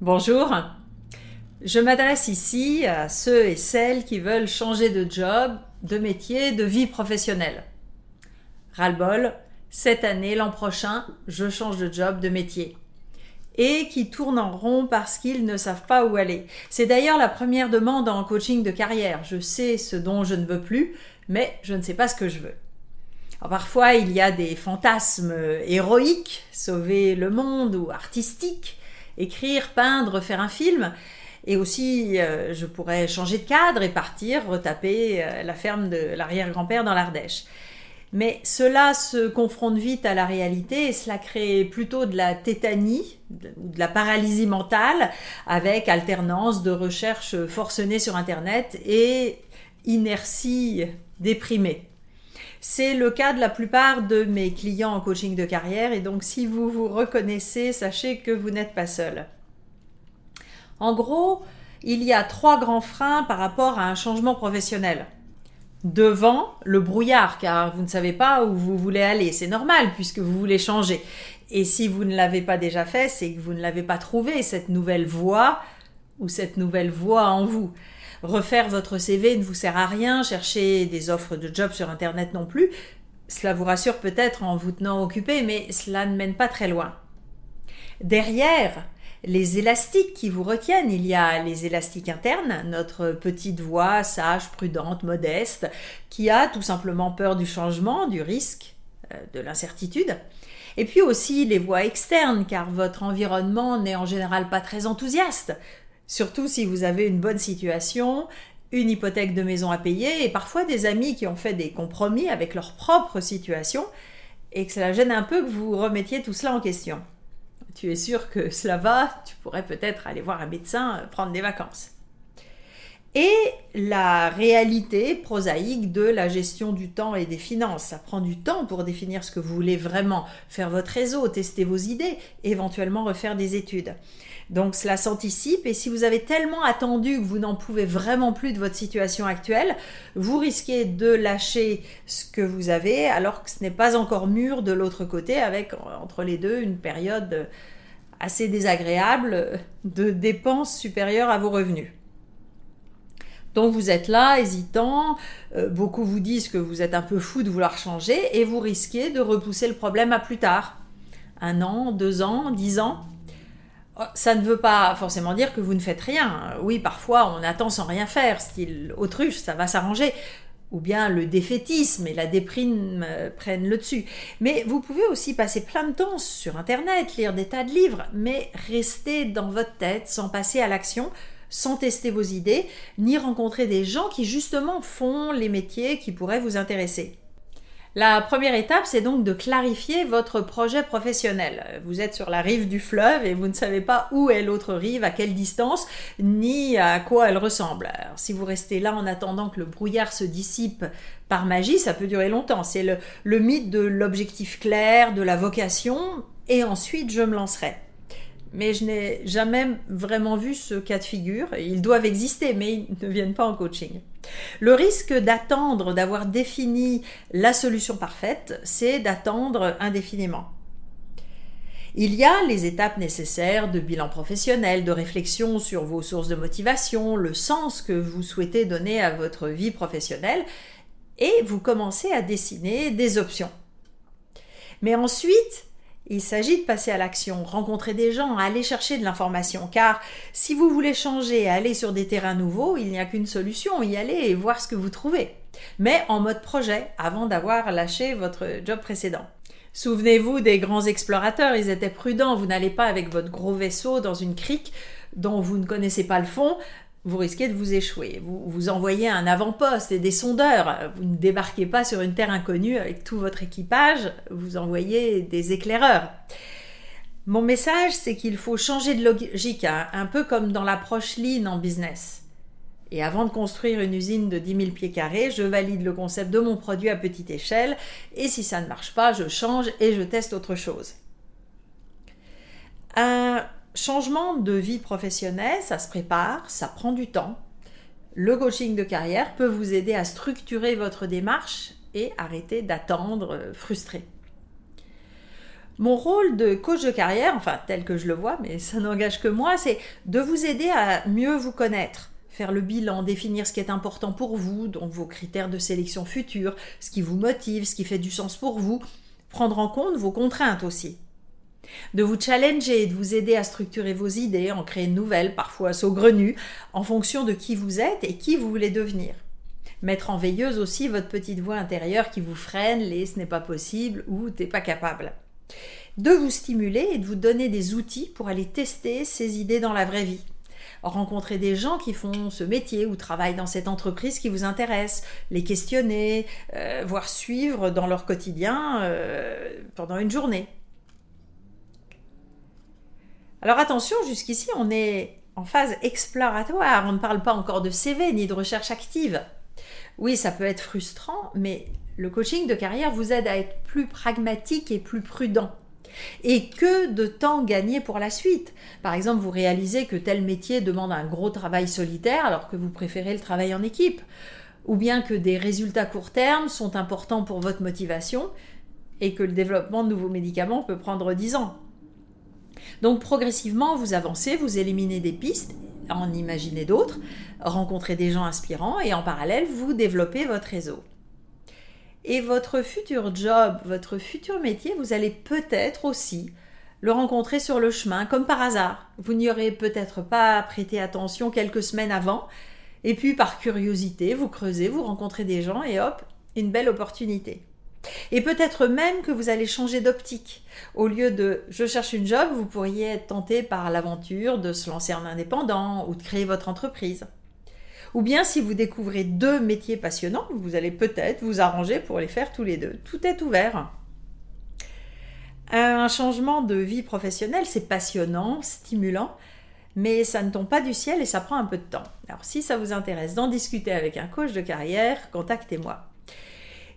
Bonjour. Je m'adresse ici à ceux et celles qui veulent changer de job, de métier, de vie professionnelle. Ras-le-bol, cette année, l'an prochain, je change de job, de métier. Et qui tournent en rond parce qu'ils ne savent pas où aller. C'est d'ailleurs la première demande en coaching de carrière. Je sais ce dont je ne veux plus, mais je ne sais pas ce que je veux parfois, il y a des fantasmes héroïques, sauver le monde ou artistiques, écrire, peindre, faire un film. Et aussi, euh, je pourrais changer de cadre et partir retaper euh, la ferme de l'arrière-grand-père dans l'Ardèche. Mais cela se confronte vite à la réalité et cela crée plutôt de la tétanie ou de la paralysie mentale avec alternance de recherches forcenées sur Internet et inertie déprimée. C'est le cas de la plupart de mes clients en coaching de carrière et donc si vous vous reconnaissez, sachez que vous n'êtes pas seul. En gros, il y a trois grands freins par rapport à un changement professionnel. Devant, le brouillard, car vous ne savez pas où vous voulez aller. C'est normal puisque vous voulez changer. Et si vous ne l'avez pas déjà fait, c'est que vous ne l'avez pas trouvé, cette nouvelle voie ou cette nouvelle voie en vous. Refaire votre CV ne vous sert à rien, chercher des offres de job sur Internet non plus. Cela vous rassure peut-être en vous tenant occupé, mais cela ne mène pas très loin. Derrière, les élastiques qui vous retiennent, il y a les élastiques internes, notre petite voix sage, prudente, modeste, qui a tout simplement peur du changement, du risque, euh, de l'incertitude. Et puis aussi les voix externes, car votre environnement n'est en général pas très enthousiaste. Surtout si vous avez une bonne situation, une hypothèque de maison à payer et parfois des amis qui ont fait des compromis avec leur propre situation et que cela gêne un peu que vous remettiez tout cela en question. Tu es sûr que cela va, tu pourrais peut-être aller voir un médecin, euh, prendre des vacances. Et la réalité prosaïque de la gestion du temps et des finances. Ça prend du temps pour définir ce que vous voulez vraiment, faire votre réseau, tester vos idées, éventuellement refaire des études. Donc cela s'anticipe et si vous avez tellement attendu que vous n'en pouvez vraiment plus de votre situation actuelle, vous risquez de lâcher ce que vous avez alors que ce n'est pas encore mûr de l'autre côté avec entre les deux une période assez désagréable de dépenses supérieures à vos revenus. Donc vous êtes là, hésitant, euh, beaucoup vous disent que vous êtes un peu fou de vouloir changer et vous risquez de repousser le problème à plus tard. Un an, deux ans, dix ans. Oh, ça ne veut pas forcément dire que vous ne faites rien. Oui, parfois on attend sans rien faire, style autruche, ça va s'arranger. Ou bien le défaitisme et la déprime euh, prennent le dessus. Mais vous pouvez aussi passer plein de temps sur Internet, lire des tas de livres, mais rester dans votre tête sans passer à l'action, sans tester vos idées, ni rencontrer des gens qui justement font les métiers qui pourraient vous intéresser. La première étape, c'est donc de clarifier votre projet professionnel. Vous êtes sur la rive du fleuve et vous ne savez pas où est l'autre rive, à quelle distance, ni à quoi elle ressemble. si vous restez là en attendant que le brouillard se dissipe par magie, ça peut durer longtemps. C'est le, mythe de l'objectif clair, de la vocation, et ensuite je me lancerai mais je n'ai jamais vraiment vu ce cas de figure. Ils doivent exister, mais ils ne viennent pas en coaching. Le risque d'attendre, d'avoir défini la solution parfaite, c'est d'attendre indéfiniment. Il y a les étapes nécessaires de bilan professionnel, de réflexion sur vos sources de motivation, le sens que vous souhaitez donner à votre vie professionnelle, et vous commencez à dessiner des options. Mais ensuite, il s'agit de passer à l'action, rencontrer des gens, aller chercher de l'information, car si vous voulez changer aller sur des terrains nouveaux, il n'y a qu'une solution, y aller et voir ce que vous trouvez. Mais en mode projet, avant d'avoir lâché votre job précédent. Souvenez-vous des grands explorateurs, ils étaient prudents, vous n'allez pas avec votre gros vaisseau dans une crique dont vous ne connaissez pas le fond, vous risquez de vous échouer. Vous, envoyez un avant-poste et des sondeurs. Vous ne débarquez pas sur une terre inconnue avec tout votre équipage, vous envoyez des éclaireurs. Mon message, c'est qu'il faut changer de logique, hein, un peu comme dans l'approche lean en business. Et avant de construire une usine de 10 000 pieds carrés, je valide le concept de mon produit à petite échelle, et si ça ne marche pas, je change et je teste autre chose. Un changement de vie professionnelle, ça se prépare, ça prend du temps. Le coaching de carrière peut vous aider à structurer votre démarche et arrêter d'attendre euh, frustré. Mon rôle de coach de carrière, enfin tel que je le vois, mais ça n'engage que moi, c'est de vous aider à mieux vous connaître, faire le bilan, définir ce qui est important pour vous, donc vos critères de sélection futurs, ce qui vous motive, ce qui fait du sens pour vous, prendre en compte vos contraintes aussi. De vous challenger et de vous aider à structurer vos idées, en créer de nouvelles, parfois saugrenues, en fonction de qui vous êtes et qui vous voulez devenir. Mettre en veilleuse aussi votre petite voix intérieure qui vous freine, les ce n'est pas possible ou t'es pas capable de vous stimuler et de vous donner des outils pour aller tester ces idées dans la vraie vie. Rencontrer des gens qui font ce métier ou travaillent dans cette entreprise qui vous intéresse, les questionner, euh, voire suivre dans leur quotidien euh, pendant une journée. Alors attention, jusqu'ici on est en phase exploratoire, on ne parle pas encore de CV ni de recherche active. Oui, ça peut être frustrant, mais le coaching de carrière vous aide à être plus pragmatique et plus prudent. Et que de temps gagné pour la suite. Par exemple, vous réalisez que tel métier demande un gros travail solitaire alors que vous préférez le travail en équipe. Ou bien que des résultats court terme sont importants pour votre motivation et que le développement de nouveaux médicaments peut prendre 10 ans. Donc progressivement, vous avancez, vous éliminez des pistes, en imaginez d'autres, rencontrez des gens inspirants et en parallèle, vous développez votre réseau. Et votre futur job, votre futur métier, vous allez peut-être aussi le rencontrer sur le chemin, comme par hasard. Vous n'y aurez peut-être pas prêté attention quelques semaines avant, et puis par curiosité, vous creusez, vous rencontrez des gens, et hop, une belle opportunité. Et peut-être même que vous allez changer d'optique. Au lieu de je cherche une job, vous pourriez être tenté par l'aventure de se lancer en indépendant ou de créer votre entreprise. Ou bien si vous découvrez deux métiers passionnants, vous allez peut-être vous arranger pour les faire tous les deux. Tout est ouvert. Un changement de vie professionnelle, c'est passionnant, stimulant, mais ça ne tombe pas du ciel et ça prend un peu de temps. Alors si ça vous intéresse d'en discuter avec un coach de carrière, contactez-moi.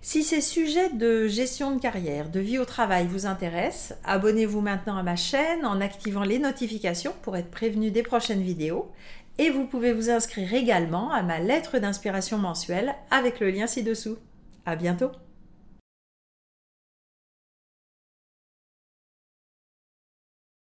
Si ces sujets de gestion de carrière, de vie au travail vous intéressent, abonnez-vous maintenant à ma chaîne en activant les notifications pour être prévenu des prochaines vidéos et vous pouvez vous inscrire également à ma lettre d'inspiration mensuelle avec le lien ci-dessous. À bientôt!